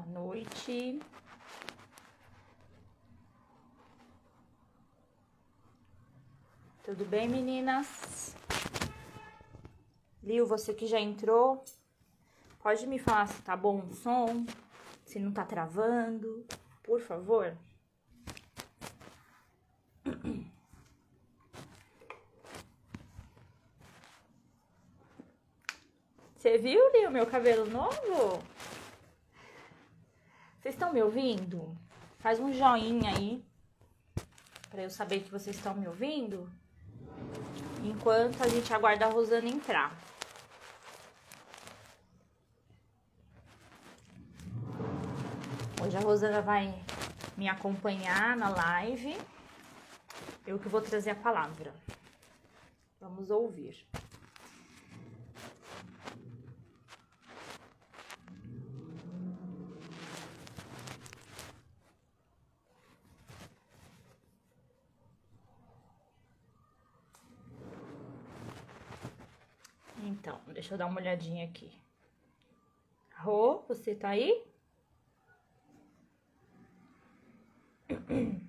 Boa noite. Tudo bem, meninas? Liu, você que já entrou, pode me falar se tá bom o som, se não tá travando, por favor? Você viu, Liu, meu cabelo novo? Estão me ouvindo? Faz um joinha aí para eu saber que vocês estão me ouvindo. Enquanto a gente aguarda a Rosana entrar. Hoje a Rosana vai me acompanhar na live. Eu que vou trazer a palavra. Vamos ouvir. Então, deixa eu dar uma olhadinha aqui. Rô, você tá aí?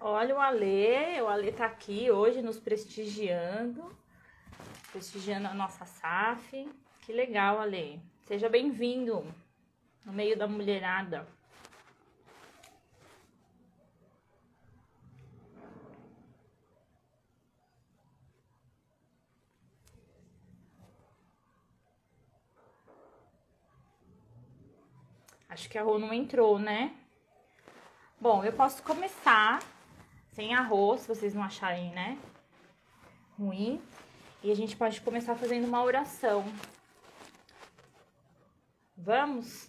Olha o Alê, o Alê tá aqui hoje nos prestigiando, prestigiando a nossa SAF. Que legal, Alê. Seja bem-vindo no meio da mulherada. Acho que a Rô não entrou, né? Bom, eu posso começar sem arroz, se vocês não acharem, né? Ruim. E a gente pode começar fazendo uma oração. Vamos?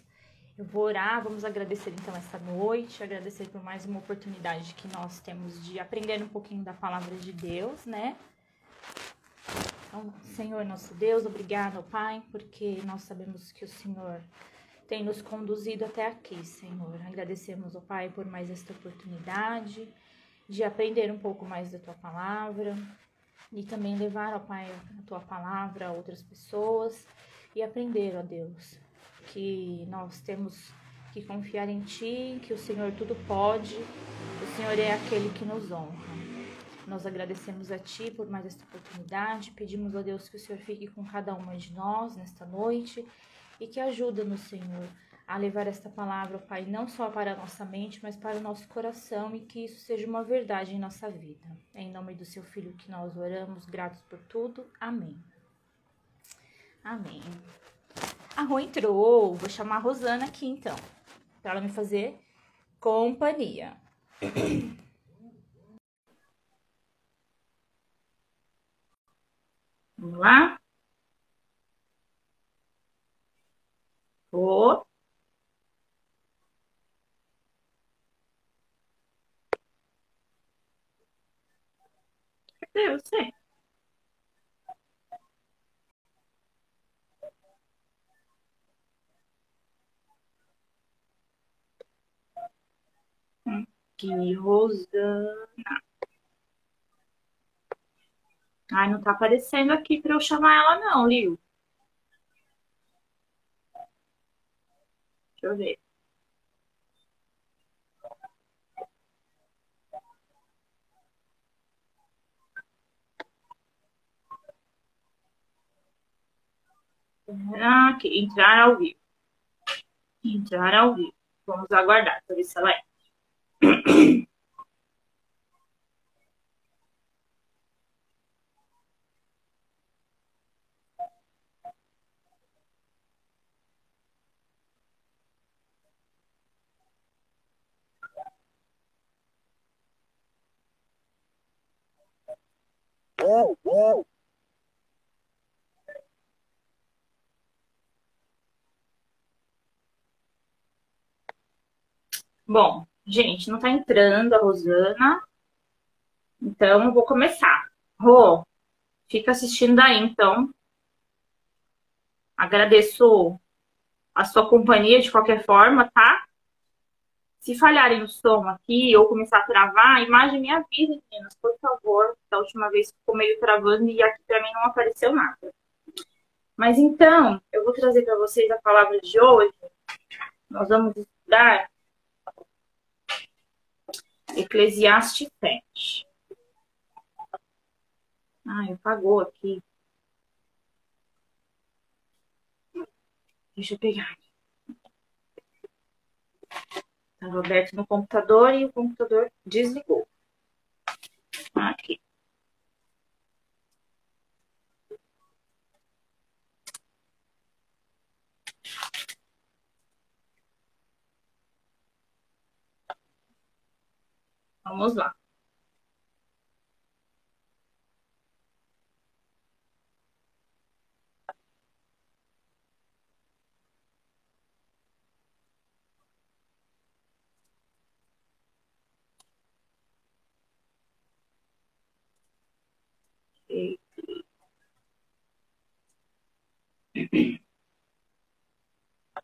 Eu vou orar, vamos agradecer então essa noite, agradecer por mais uma oportunidade que nós temos de aprender um pouquinho da palavra de Deus, né? Então, Senhor nosso Deus, obrigado, Pai, porque nós sabemos que o Senhor tem nos conduzido até aqui, Senhor. Agradecemos, ó Pai, por mais esta oportunidade de aprender um pouco mais da tua palavra e também levar, ó Pai, a tua palavra a outras pessoas e aprender, ó Deus, que nós temos que confiar em Ti, que o Senhor tudo pode, o Senhor é aquele que nos honra. Nós agradecemos a Ti por mais esta oportunidade, pedimos a Deus que o Senhor fique com cada uma de nós nesta noite e que ajuda-nos, Senhor, a levar esta palavra, Pai, não só para a nossa mente, mas para o nosso coração e que isso seja uma verdade em nossa vida. É em nome do Seu Filho que nós oramos, gratos por tudo. Amém. Amém. A Rô entrou. Vou chamar a Rosana aqui então, para ela me fazer companhia. Vamos lá? Rô. Cadê você? Aqui, Rosana. Ai, não tá aparecendo aqui pra eu chamar ela não, Liu. Eu ver. Aqui, entrar ao vivo. Entrar ao vivo. Vamos aguardar para ver se ela é. Bom, gente, não tá entrando a Rosana. Então, eu vou começar. Rô, fica assistindo daí, então. Agradeço a sua companhia de qualquer forma, tá? Se falharem o som aqui ou começar a travar, imagem me avisa, meninas, por favor. Da última vez ficou meio travando e aqui para mim não apareceu nada. Mas então, eu vou trazer para vocês a palavra de hoje. Nós vamos estudar Eclesiastes 7. Ah, apagou aqui. Deixa eu pegar. Estava aberto no computador e o computador desligou. Aqui. Vamos lá.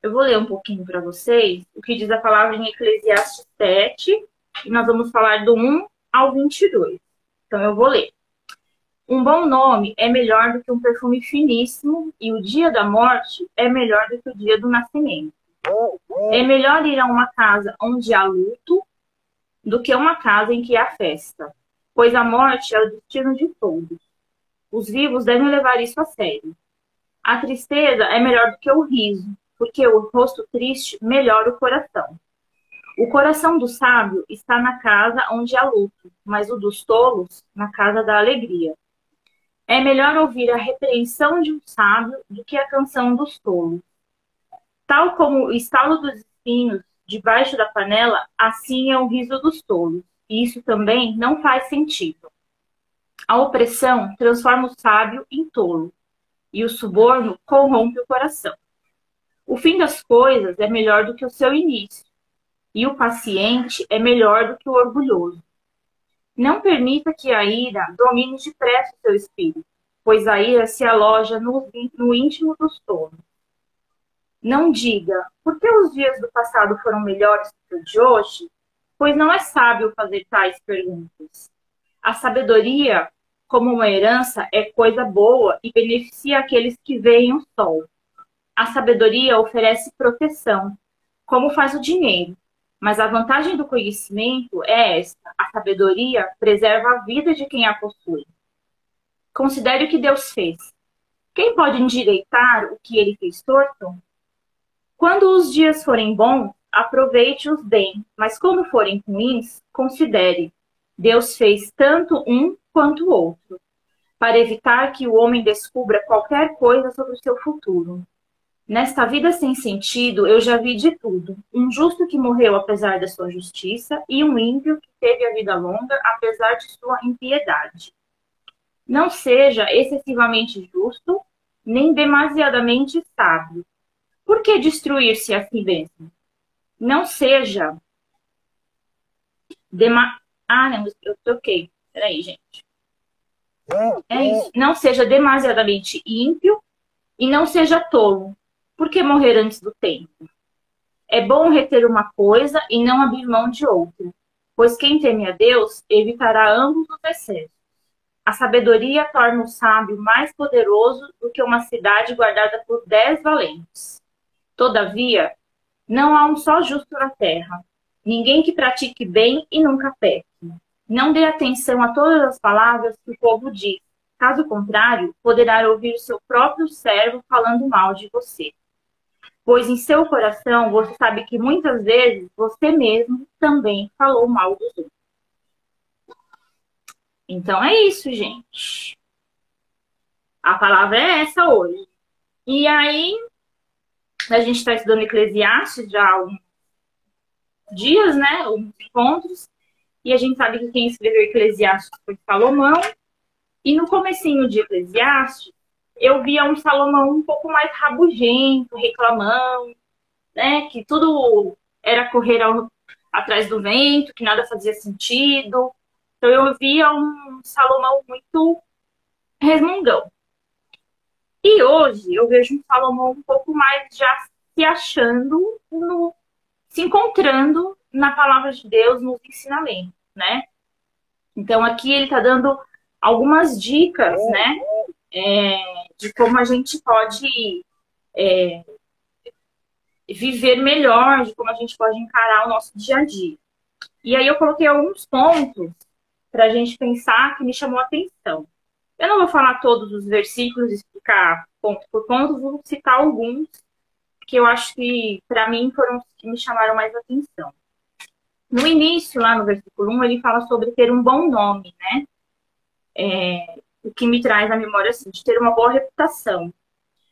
Eu vou ler um pouquinho para vocês o que diz a palavra em Eclesiastes 7, e nós vamos falar do 1 ao 22. Então eu vou ler. Um bom nome é melhor do que um perfume finíssimo, e o dia da morte é melhor do que o dia do nascimento. É melhor ir a uma casa onde há luto do que uma casa em que há festa, pois a morte é o destino de todos. Os vivos devem levar isso a sério. A tristeza é melhor do que o riso, porque o rosto triste melhora o coração. O coração do sábio está na casa onde há luto, mas o dos tolos na casa da alegria. É melhor ouvir a repreensão de um sábio do que a canção dos tolos. Tal como o estalo dos espinhos debaixo da panela, assim é o riso dos tolos. E isso também não faz sentido. A opressão transforma o sábio em tolo, e o suborno corrompe o coração. O fim das coisas é melhor do que o seu início, e o paciente é melhor do que o orgulhoso. Não permita que a ira domine depressa o seu espírito, pois a ira se aloja no, no íntimo dos tolos. Não diga, por que os dias do passado foram melhores do que os de hoje? Pois não é sábio fazer tais perguntas. A sabedoria, como uma herança, é coisa boa e beneficia aqueles que veem o sol. A sabedoria oferece proteção, como faz o dinheiro. Mas a vantagem do conhecimento é esta: a sabedoria preserva a vida de quem a possui. Considere o que Deus fez. Quem pode endireitar o que ele fez torto? Quando os dias forem bons, aproveite-os bem, mas quando forem ruins, considere. Deus fez tanto um quanto o outro, para evitar que o homem descubra qualquer coisa sobre o seu futuro. Nesta vida sem sentido, eu já vi de tudo. Um justo que morreu apesar da sua justiça e um ímpio que teve a vida longa apesar de sua impiedade. Não seja excessivamente justo, nem demasiadamente sábio. Por que destruir-se a si mesmo? Não seja. Dema... Ah, não, eu troquei. Peraí, gente. É isso. Não seja demasiadamente ímpio e não seja tolo por que morrer antes do tempo? É bom reter uma coisa e não abrir mão de outra, pois quem teme a Deus evitará ambos os excessos. A sabedoria torna o sábio mais poderoso do que uma cidade guardada por dez valentes. Todavia, não há um só justo na terra, ninguém que pratique bem e nunca peque. Não dê atenção a todas as palavras que o povo diz, caso contrário, poderá ouvir seu próprio servo falando mal de você pois em seu coração você sabe que muitas vezes você mesmo também falou mal dos outros. Então é isso, gente. A palavra é essa hoje. E aí, a gente está estudando Eclesiastes já há uns dias, né? Uns encontros. E a gente sabe que quem escreveu Eclesiastes foi Salomão. E no comecinho de Eclesiastes, eu via um Salomão um pouco mais rabugento, reclamando, né? Que tudo era correr ao, atrás do vento, que nada fazia sentido. Então eu via um Salomão muito resmungão. E hoje eu vejo um Salomão um pouco mais já se achando, no, se encontrando na palavra de Deus, nos ensinamentos, né? Então, aqui ele está dando algumas dicas, né? É, de como a gente pode é, viver melhor, de como a gente pode encarar o nosso dia a dia. E aí eu coloquei alguns pontos para a gente pensar que me chamou a atenção. Eu não vou falar todos os versículos, explicar ponto por ponto, vou citar alguns que eu acho que, para mim, foram os que me chamaram mais atenção. No início, lá no versículo 1, ele fala sobre ter um bom nome, né? É, o que me traz à memória, assim, de ter uma boa reputação.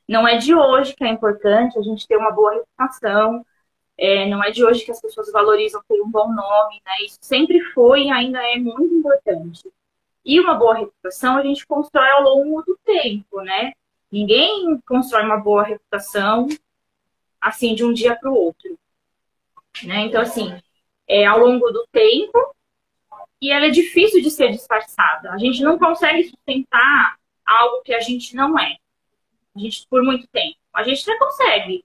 Não é de hoje que é importante a gente ter uma boa reputação, é, não é de hoje que as pessoas valorizam ter um bom nome, né? Isso sempre foi e ainda é muito importante. E uma boa reputação a gente constrói ao longo do tempo, né? Ninguém constrói uma boa reputação assim de um dia para o outro, né? Então assim, é ao longo do tempo e ela é difícil de ser disfarçada. A gente não consegue sustentar algo que a gente não é. A gente por muito tempo. A gente até consegue,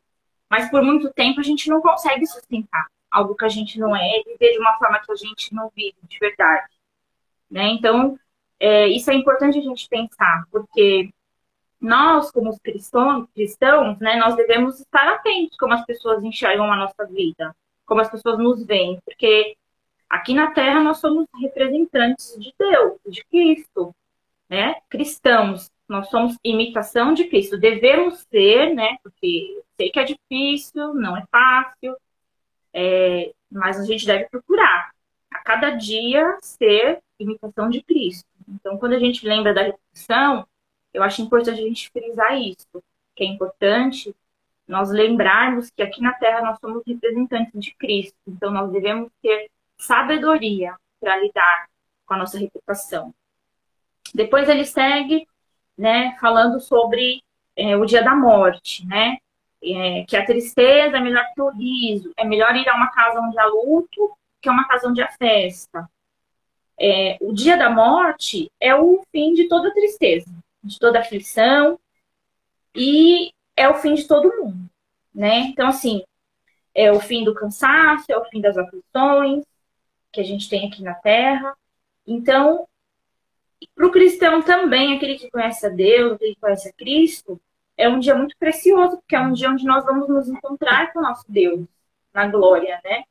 mas por muito tempo a gente não consegue sustentar algo que a gente não é, viver de uma forma que a gente não vive de verdade. Né? Então, é, isso é importante a gente pensar, porque nós, como cristãos, cristãos né, nós devemos estar atentos como as pessoas enxergam a nossa vida, como as pessoas nos veem, porque aqui na Terra nós somos representantes de Deus, de Cristo, né? Cristãos, nós somos imitação de Cristo. Devemos ser, né? Porque sei que é difícil, não é fácil, é, mas a gente deve procurar a cada dia ser imitação de Cristo. Então, quando a gente lembra da repetição, eu acho importante a gente frisar isso, que é importante nós lembrarmos que aqui na Terra nós somos representantes de Cristo. Então, nós devemos ter sabedoria para lidar com a nossa reputação. Depois ele segue né, falando sobre é, o dia da morte, né? É, que a tristeza é melhor que o riso, é melhor ir a uma casa onde há luto que a uma casa onde há festa. É, o dia da morte é o fim de toda tristeza, de toda aflição e é o fim de todo mundo, né? Então, assim, é o fim do cansaço, é o fim das aflições que a gente tem aqui na Terra. Então, para o cristão também, aquele que conhece a Deus, aquele que conhece a Cristo, é um dia muito precioso, porque é um dia onde nós vamos nos encontrar com o nosso Deus, na glória, né?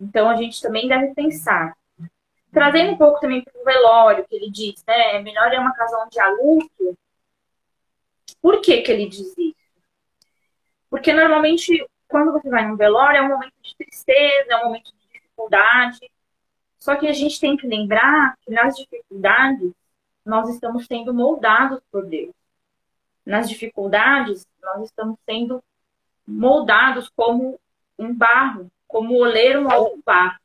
Então a gente também deve pensar. Trazendo um pouco também para o velório, que ele diz, né? É melhor é uma casa onde há luto. Por que, que ele diz isso? Porque normalmente, quando você vai num velório, é um momento de tristeza, é um momento de dificuldade. Só que a gente tem que lembrar que nas dificuldades nós estamos sendo moldados por Deus. Nas dificuldades, nós estamos sendo moldados como um barro, como o oleiro molda o barro,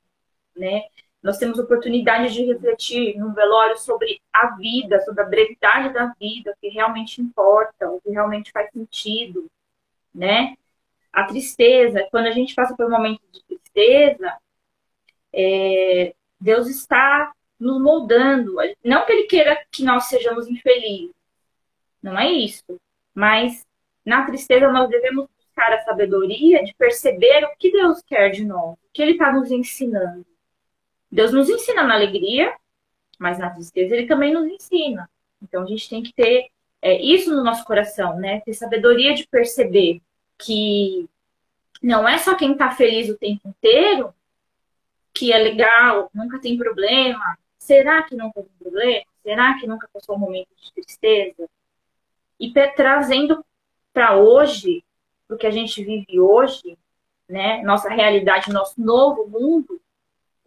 né? Nós temos oportunidade de refletir num velório sobre a vida, sobre a brevidade da vida, o que realmente importa, o que realmente faz sentido, né? A tristeza, quando a gente passa por um momento de tristeza, é, Deus está nos moldando. Não que Ele queira que nós sejamos infelizes, não é isso. Mas na tristeza nós devemos buscar a sabedoria de perceber o que Deus quer de nós, o que Ele está nos ensinando. Deus nos ensina na alegria, mas na tristeza Ele também nos ensina. Então a gente tem que ter é, isso no nosso coração, né? Ter sabedoria de perceber que não é só quem está feliz o tempo inteiro que é legal, nunca tem problema. Será que nunca tem problema? Será que nunca passou um momento de tristeza? E trazendo para hoje, o que a gente vive hoje, né, nossa realidade, nosso novo mundo,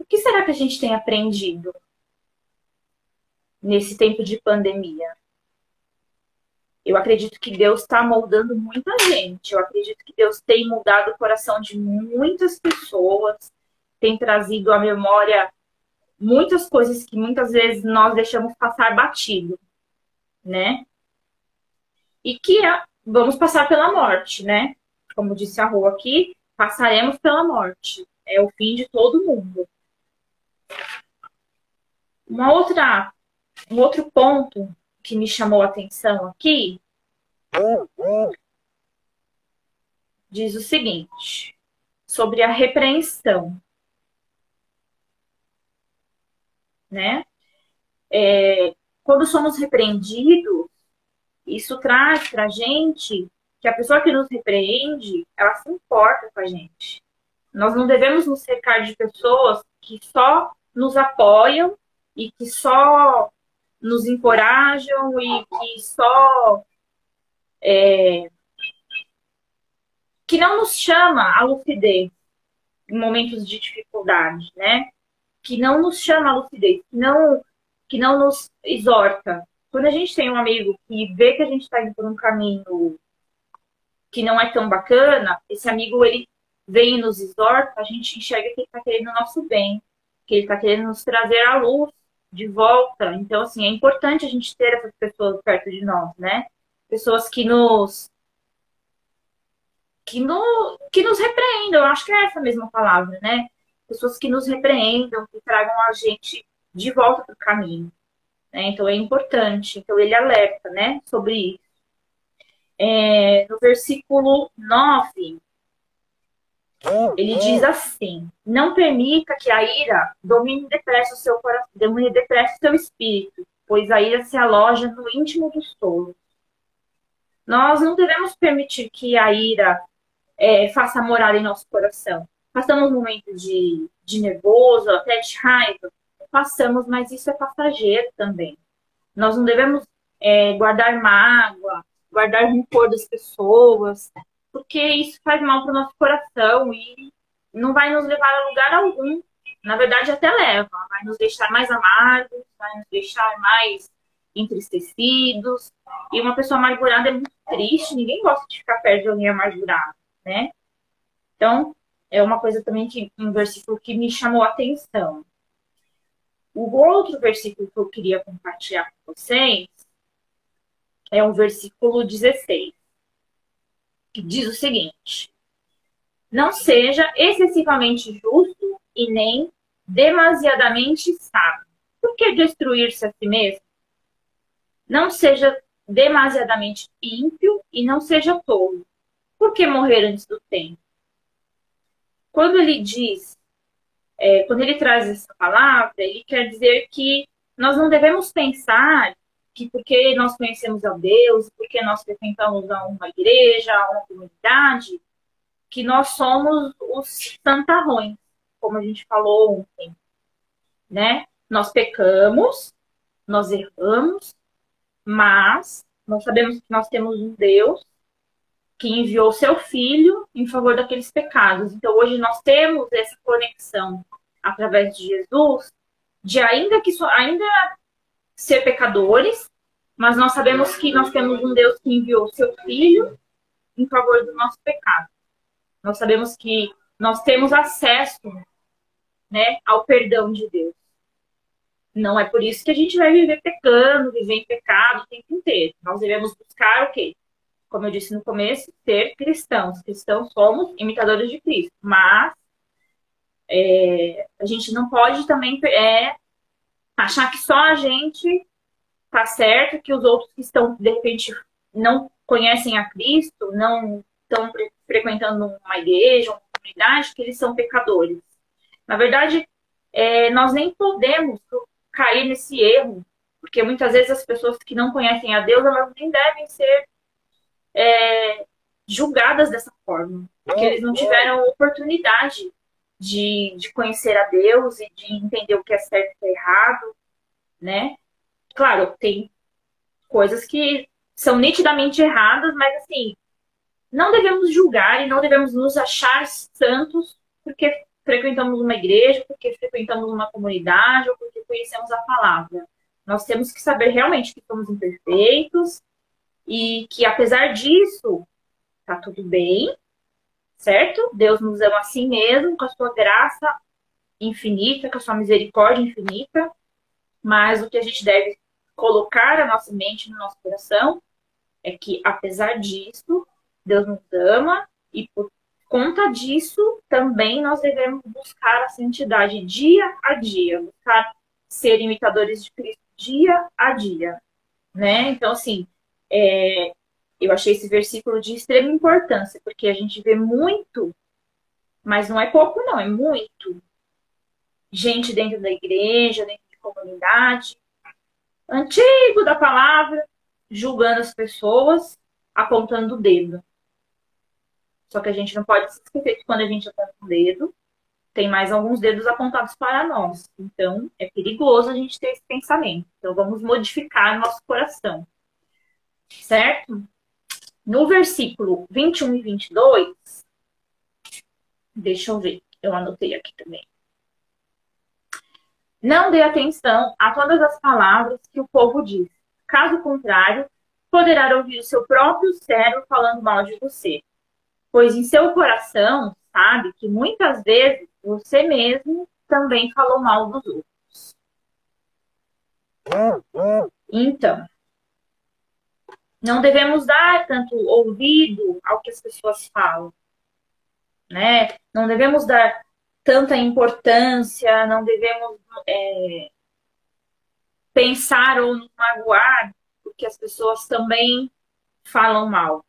o que será que a gente tem aprendido nesse tempo de pandemia? Eu acredito que Deus está moldando muita gente. Eu acredito que Deus tem mudado o coração de muitas pessoas tem trazido à memória muitas coisas que muitas vezes nós deixamos passar batido, né? E que é, vamos passar pela morte, né? Como disse a Rua aqui, passaremos pela morte. É o fim de todo mundo. Uma outra, um outro ponto que me chamou a atenção aqui diz o seguinte sobre a repreensão né? É, quando somos repreendidos, isso traz para gente que a pessoa que nos repreende, ela se importa com a gente. Nós não devemos nos cercar de pessoas que só nos apoiam e que só nos encorajam e que só é, que não nos chama à lucidez em momentos de dificuldade, né? Que não nos chama à lucidez, que não, que não nos exorta. Quando a gente tem um amigo que vê que a gente está indo por um caminho que não é tão bacana, esse amigo ele vem e nos exorta, a gente enxerga que ele está querendo o nosso bem, que ele está querendo nos trazer à luz de volta. Então, assim, é importante a gente ter essas pessoas perto de nós, né? Pessoas que nos que, no, que nos repreendam, eu acho que é essa mesma palavra, né? Pessoas que nos repreendam, que tragam a gente de volta para o caminho. Né? Então é importante. Então ele alerta né, sobre isso. É, no versículo 9, ele diz assim: Não permita que a ira domine depressa o seu coração, domine depressa o seu espírito, pois a ira se aloja no íntimo dos tolos. Nós não devemos permitir que a ira é, faça morar em nosso coração. Passamos momentos de, de nervoso, até de raiva, passamos, mas isso é passageiro também. Nós não devemos é, guardar mágoa, guardar rancor das pessoas, porque isso faz mal para o nosso coração e não vai nos levar a lugar algum. Na verdade, até leva, vai nos deixar mais amargos, vai nos deixar mais entristecidos. E uma pessoa amargurada é muito triste, ninguém gosta de ficar perto de alguém amargurado né? Então, é uma coisa também que um versículo que me chamou a atenção. O outro versículo que eu queria compartilhar com vocês é o versículo 16, diz o seguinte: Não seja excessivamente justo e nem demasiadamente sábio. Por que destruir-se a si mesmo? Não seja demasiadamente ímpio e não seja tolo. Por que morrer antes do tempo? Quando ele diz, é, quando ele traz essa palavra, ele quer dizer que nós não devemos pensar que porque nós conhecemos a Deus, porque nós frequentamos a uma igreja, a uma comunidade, que nós somos os santarrões, como a gente falou ontem, né? Nós pecamos, nós erramos, mas nós sabemos que nós temos um Deus que enviou seu filho em favor daqueles pecados. Então, hoje nós temos essa conexão através de Jesus, de ainda que ainda ser pecadores, mas nós sabemos que nós temos um Deus que enviou seu filho em favor do nosso pecado. Nós sabemos que nós temos acesso, né, ao perdão de Deus. Não é por isso que a gente vai viver pecando, viver em pecado o tempo inteiro. Nós devemos buscar o quê? como eu disse no começo, ser cristãos. Cristãos somos imitadores de Cristo, mas é, a gente não pode também é, achar que só a gente tá certo, que os outros que estão, de repente, não conhecem a Cristo, não estão frequentando uma igreja, uma comunidade, que eles são pecadores. Na verdade, é, nós nem podemos cair nesse erro, porque muitas vezes as pessoas que não conhecem a Deus, elas nem devem ser é, julgadas dessa forma, porque eles não tiveram oportunidade de, de conhecer a Deus e de entender o que é certo e o que é errado, né? Claro, tem coisas que são nitidamente erradas, mas assim, não devemos julgar e não devemos nos achar santos porque frequentamos uma igreja, porque frequentamos uma comunidade ou porque conhecemos a palavra. Nós temos que saber realmente que somos imperfeitos, e que apesar disso, tá tudo bem, certo? Deus nos ama assim mesmo, com a sua graça infinita, com a sua misericórdia infinita, mas o que a gente deve colocar a nossa mente no nosso coração é que apesar disso, Deus nos ama e por conta disso também nós devemos buscar a santidade dia a dia, buscar ser imitadores de Cristo dia a dia, né? Então assim, é, eu achei esse versículo de extrema importância, porque a gente vê muito, mas não é pouco, não, é muito. Gente dentro da igreja, dentro de comunidade, antigo da palavra, julgando as pessoas, apontando o dedo. Só que a gente não pode se esquecer que quando a gente aponta o dedo, tem mais alguns dedos apontados para nós. Então, é perigoso a gente ter esse pensamento. Então, vamos modificar nosso coração. Certo? No versículo 21 e 22, deixa eu ver, eu anotei aqui também. Não dê atenção a todas as palavras que o povo diz. Caso contrário, poderá ouvir o seu próprio cérebro falando mal de você. Pois em seu coração sabe que muitas vezes você mesmo também falou mal dos outros. Então, não devemos dar tanto ouvido ao que as pessoas falam, né? Não devemos dar tanta importância, não devemos é, pensar ou nos magoar porque as pessoas também falam mal.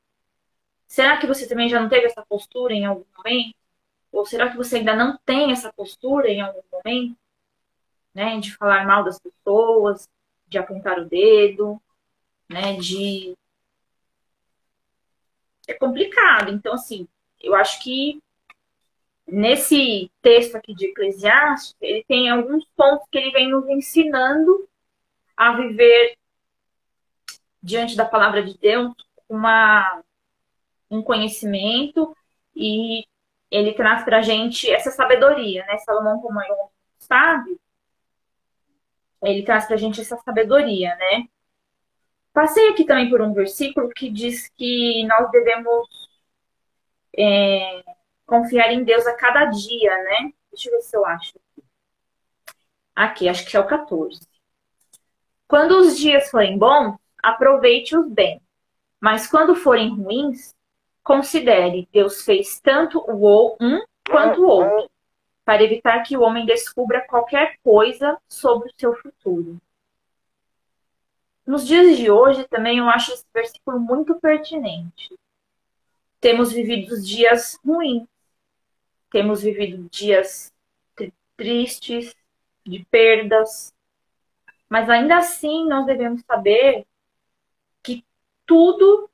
Será que você também já não teve essa postura em algum momento? Ou será que você ainda não tem essa postura em algum momento? Né? De falar mal das pessoas, de apontar o dedo, né? De. É complicado. Então, assim, eu acho que nesse texto aqui de Eclesiastes, ele tem alguns pontos que ele vem nos ensinando a viver diante da palavra de Deus uma, um conhecimento e ele traz para a gente essa sabedoria, né? Salomão, como eu sabe, ele traz para a gente essa sabedoria, né? Passei aqui também por um versículo que diz que nós devemos é, confiar em Deus a cada dia, né? Deixa eu ver se eu acho. Aqui, acho que é o 14. Quando os dias forem bons, aproveite-os bem. Mas quando forem ruins, considere, Deus fez tanto o um quanto o outro, para evitar que o homem descubra qualquer coisa sobre o seu futuro. Nos dias de hoje também eu acho esse versículo muito pertinente. Temos vivido dias ruins, temos vivido dias tristes, de perdas, mas ainda assim nós devemos saber que tudo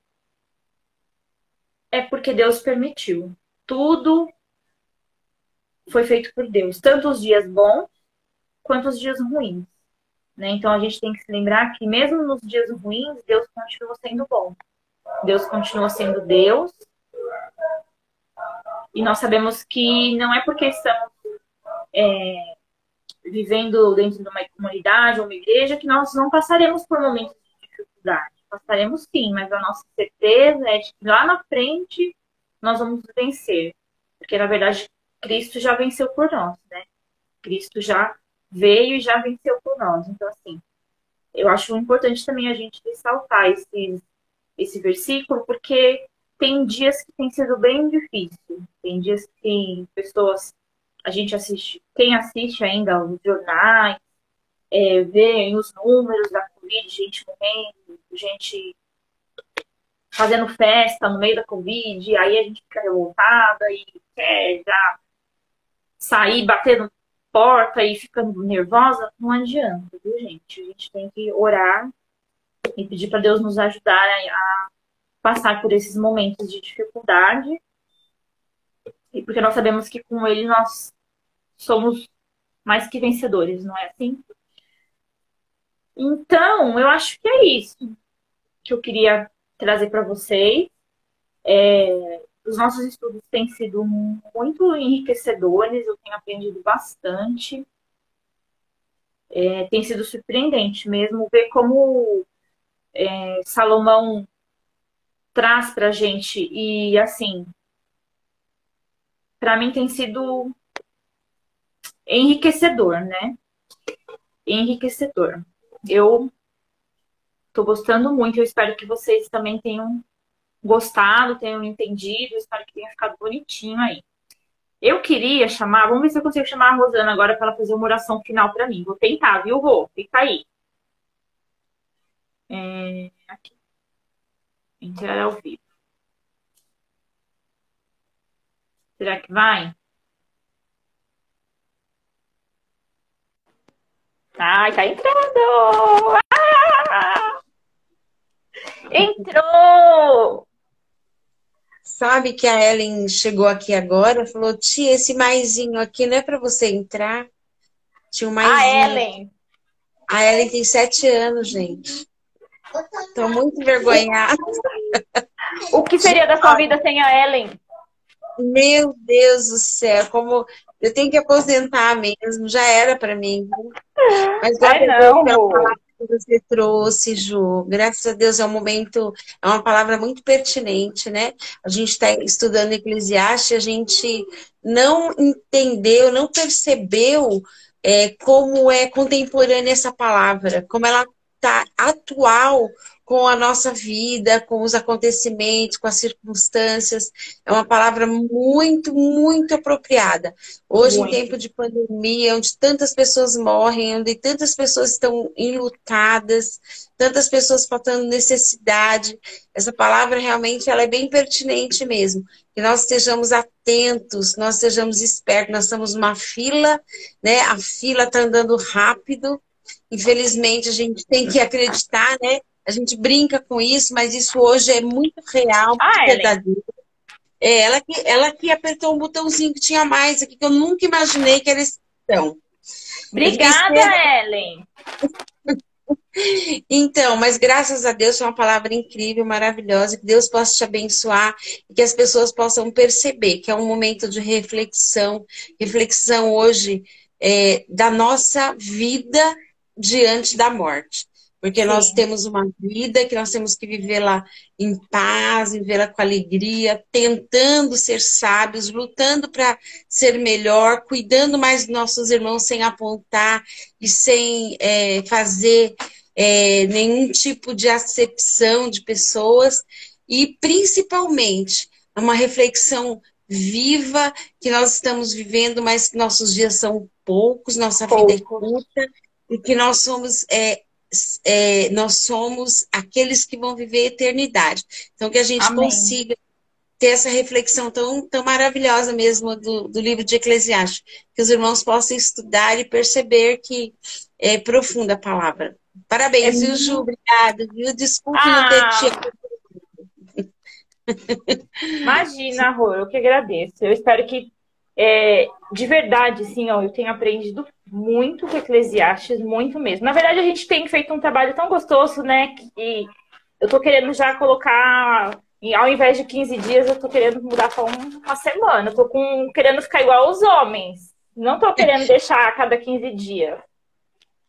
é porque Deus permitiu. Tudo foi feito por Deus, tanto os dias bons quanto os dias ruins. Né? Então a gente tem que se lembrar que mesmo nos dias ruins, Deus continua sendo bom. Deus continua sendo Deus e nós sabemos que não é porque estamos é, vivendo dentro de uma comunidade ou uma igreja que nós não passaremos por momentos de dificuldade. Passaremos sim, mas a nossa certeza é de que lá na frente nós vamos vencer. Porque, na verdade, Cristo já venceu por nós, né? Cristo já veio e já venceu por nós. Então, assim, eu acho importante também a gente ressaltar esse, esse versículo, porque tem dias que tem sido bem difícil. Tem dias que pessoas, a gente assiste, quem assiste ainda os jornais, é, vê os números da Covid, gente morrendo, gente fazendo festa no meio da Covid, aí a gente fica revoltada e quer já sair batendo porta e ficando nervosa, não adianta, viu, gente? A gente tem que orar e pedir para Deus nos ajudar a passar por esses momentos de dificuldade. E porque nós sabemos que com ele nós somos mais que vencedores, não é assim? Então, eu acho que é isso que eu queria trazer para vocês. É, os nossos estudos têm sido muito enriquecedores, eu tenho aprendido bastante. É, tem sido surpreendente mesmo ver como é, Salomão traz para gente. E, assim, para mim tem sido enriquecedor, né? Enriquecedor. Eu tô gostando muito. Eu espero que vocês também tenham gostado, tenham entendido. Espero que tenha ficado bonitinho aí. Eu queria chamar, vamos ver se eu consigo chamar a Rosana agora para ela fazer uma oração final para mim. Vou tentar, viu, Rô? Fica aí. É, aqui. Entrar ao vivo. Será que vai? Ai, tá entrando! Ah! Entrou! Sabe que a Ellen chegou aqui agora, falou: Tia, esse maisinho aqui não é para você entrar? Tinha um maisinho. A Ellen. A Ellen tem sete anos, gente. Tô muito envergonhada. O que seria da sua vida sem a Ellen? Meu Deus do céu, como eu tenho que aposentar mesmo, já era para mim. Mas Ai, não, que você trouxe, Ju. Graças a Deus é um momento, é uma palavra muito pertinente, né? A gente está estudando Eclesiastes, a gente não entendeu, não percebeu é, como é contemporânea essa palavra, como ela está atual com a nossa vida, com os acontecimentos, com as circunstâncias. É uma palavra muito, muito apropriada. Hoje, muito. em tempo de pandemia, onde tantas pessoas morrem, onde tantas pessoas estão enlutadas, tantas pessoas faltando necessidade, essa palavra realmente ela é bem pertinente mesmo. Que nós estejamos atentos, nós estejamos espertos, nós estamos numa fila, né? A fila está andando rápido. Infelizmente, a gente tem que acreditar, né? A gente brinca com isso, mas isso hoje é muito real, muito ah, verdadeiro. É, ela que, ela que apertou um botãozinho que tinha mais aqui, que eu nunca imaginei que era esse botão. Obrigada, Ellen. Então, mas graças a Deus foi uma palavra incrível, maravilhosa, que Deus possa te abençoar e que as pessoas possam perceber que é um momento de reflexão, reflexão hoje é, da nossa vida diante da morte. Porque Sim. nós temos uma vida que nós temos que vivê-la em paz, vivê-la com alegria, tentando ser sábios, lutando para ser melhor, cuidando mais dos nossos irmãos sem apontar e sem é, fazer é, nenhum tipo de acepção de pessoas. E principalmente uma reflexão viva que nós estamos vivendo, mas que nossos dias são poucos, nossa vida é curta e que nós somos é, é, nós somos aqueles que vão viver a eternidade. Então, que a gente Amém. consiga ter essa reflexão tão, tão maravilhosa mesmo do, do livro de Eclesiastes, que os irmãos possam estudar e perceber que é profunda a palavra. Parabéns, é viu, Ju? Obrigada, viu? Desculpe ah. não ter te... Imagina, Rô, eu que agradeço. Eu espero que, é, de verdade, sim, ó, eu tenha aprendido muito com Eclesiastes, muito mesmo. Na verdade, a gente tem feito um trabalho tão gostoso, né? Que eu tô querendo já colocar, ao invés de 15 dias, eu tô querendo mudar para uma semana. Eu tô com, querendo ficar igual aos homens. Não tô querendo deixar a cada 15 dias.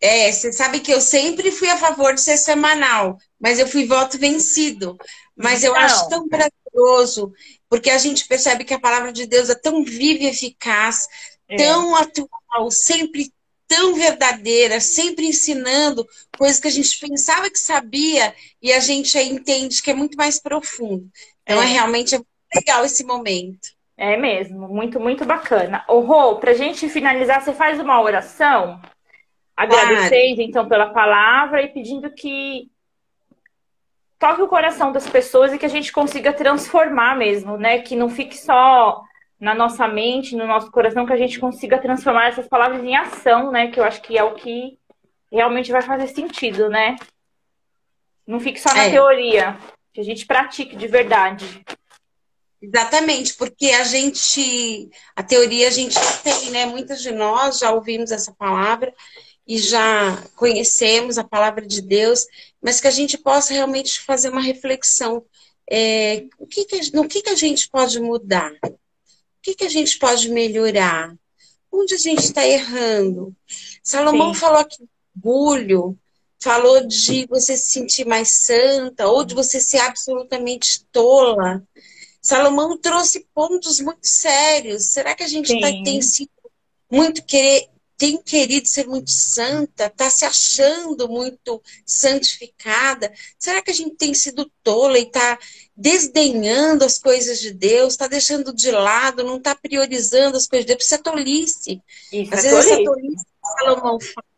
É, você sabe que eu sempre fui a favor de ser semanal, mas eu fui voto vencido. Mas eu Não. acho tão prazeroso, porque a gente percebe que a palavra de Deus é tão viva e eficaz, é. tão atual, sempre tão verdadeira, sempre ensinando coisas que a gente pensava que sabia e a gente aí entende que é muito mais profundo. Então é, é realmente legal esse momento. É mesmo, muito, muito bacana. Ô, Rô, pra gente finalizar, você faz uma oração agradecendo, então, pela palavra e pedindo que toque o coração das pessoas e que a gente consiga transformar mesmo, né? Que não fique só na nossa mente, no nosso coração, que a gente consiga transformar essas palavras em ação, né? Que eu acho que é o que realmente vai fazer sentido, né? Não fique só na é. teoria, que a gente pratique de verdade. Exatamente, porque a gente, a teoria a gente tem, né? Muitas de nós já ouvimos essa palavra e já conhecemos a palavra de Deus, mas que a gente possa realmente fazer uma reflexão. É, o que que, no que, que a gente pode mudar? que, que a gente pode melhorar? Onde a gente está errando? Salomão Sim. falou aqui orgulho, falou de você se sentir mais santa ou de você ser absolutamente tola. Salomão trouxe pontos muito sérios. Será que a gente tá, tem sido muito querer tem querido ser muito santa, está se achando muito santificada? Será que a gente tem sido tola e está desdenhando as coisas de Deus, está deixando de lado, não está priorizando as coisas de Deus? Isso é tolice. Isso às é vezes tolice. essa tolice que Salomão fala.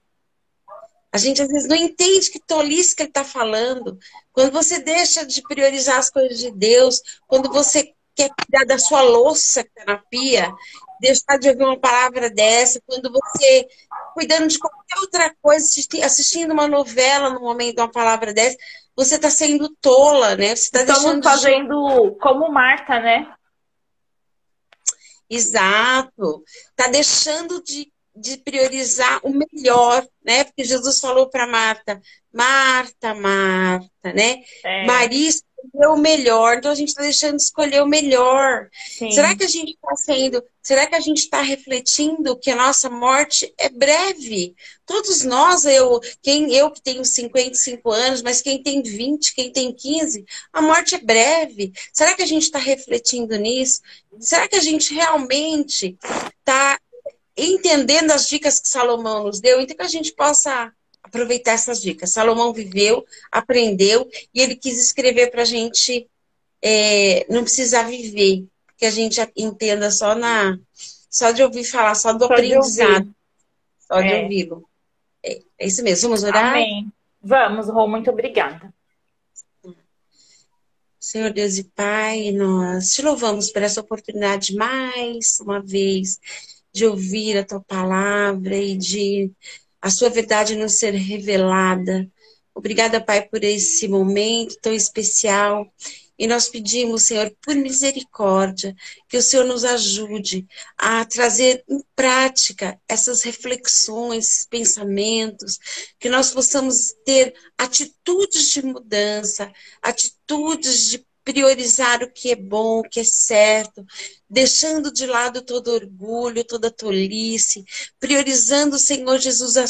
A gente às vezes não entende que tolice que ele está falando. Quando você deixa de priorizar as coisas de Deus, quando você quer cuidar da sua louça que está na pia deixar de ouvir uma palavra dessa, quando você cuidando de qualquer outra coisa, assistindo uma novela no momento de uma palavra dessa, você está sendo tola, né? Você tá Estamos fazendo de... como Marta, né? Exato. Está deixando de, de priorizar o melhor, né? Porque Jesus falou para Marta, Marta, Marta, né? É. Maria escolher o melhor, então a gente está deixando de escolher o melhor. Sim. Será que a gente está sendo, será que a gente está refletindo que a nossa morte é breve? Todos nós, eu, quem eu que tenho 55 anos, mas quem tem 20, quem tem 15, a morte é breve. Será que a gente está refletindo nisso? Será que a gente realmente está entendendo as dicas que Salomão nos deu? Então que a gente possa aproveitar essas dicas. Salomão viveu, aprendeu e ele quis escrever para a gente é, não precisar viver, que a gente entenda só na só de ouvir falar, só do só aprendizado, de só de é. ouvi-lo. É, é, isso mesmo. Vamos orar? Amém. Vamos, Rô, muito obrigada. Senhor Deus e Pai, nós te louvamos por essa oportunidade mais uma vez de ouvir a tua palavra e de a sua verdade nos ser revelada. Obrigada, Pai, por esse momento tão especial. E nós pedimos, Senhor, por misericórdia, que o Senhor nos ajude a trazer em prática essas reflexões, pensamentos, que nós possamos ter atitudes de mudança, atitudes de priorizar o que é bom, o que é certo, deixando de lado todo orgulho, toda tolice, priorizando, Senhor Jesus, a,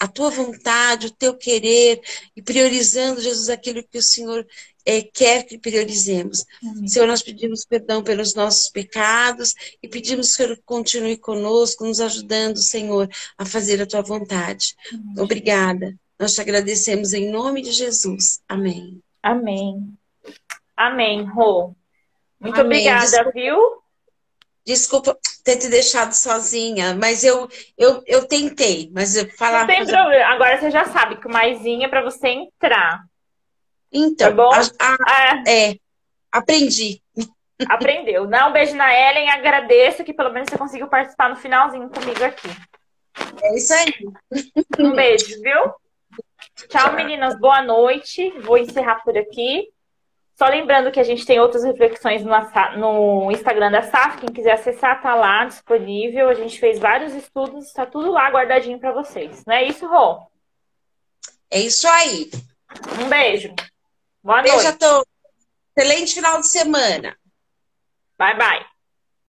a tua vontade, o teu querer, e priorizando, Jesus, aquilo que o Senhor é, quer que priorizemos. Amém. Senhor, nós pedimos perdão pelos nossos pecados e pedimos que o Senhor continue conosco, nos ajudando, Senhor, a fazer a tua vontade. Amém. Obrigada. Nós te agradecemos em nome de Jesus. Amém. Amém. Amém, Rô. Muito Amém. obrigada, desculpa, viu? Desculpa ter te deixado sozinha, mas eu, eu, eu tentei, mas eu falar. Não tem coisa... problema. Agora você já sabe que o maisinho é para você entrar. Então, tá bom? A, a, é. é, aprendi. Aprendeu. Dá um beijo na Ellen, agradeço que pelo menos você conseguiu participar no finalzinho comigo aqui. É isso aí. Um beijo, viu? Tchau. meninas. Boa noite. Vou encerrar por aqui. Só lembrando que a gente tem outras reflexões no, Instagram da SAF. Quem quiser acessar, tá lá disponível. A gente fez vários estudos, está tudo lá guardadinho para vocês. Não é isso, Rô? É isso aí. Um beijo. Boa beijo noite. Beijo a todos. Excelente final de semana. Bye, bye.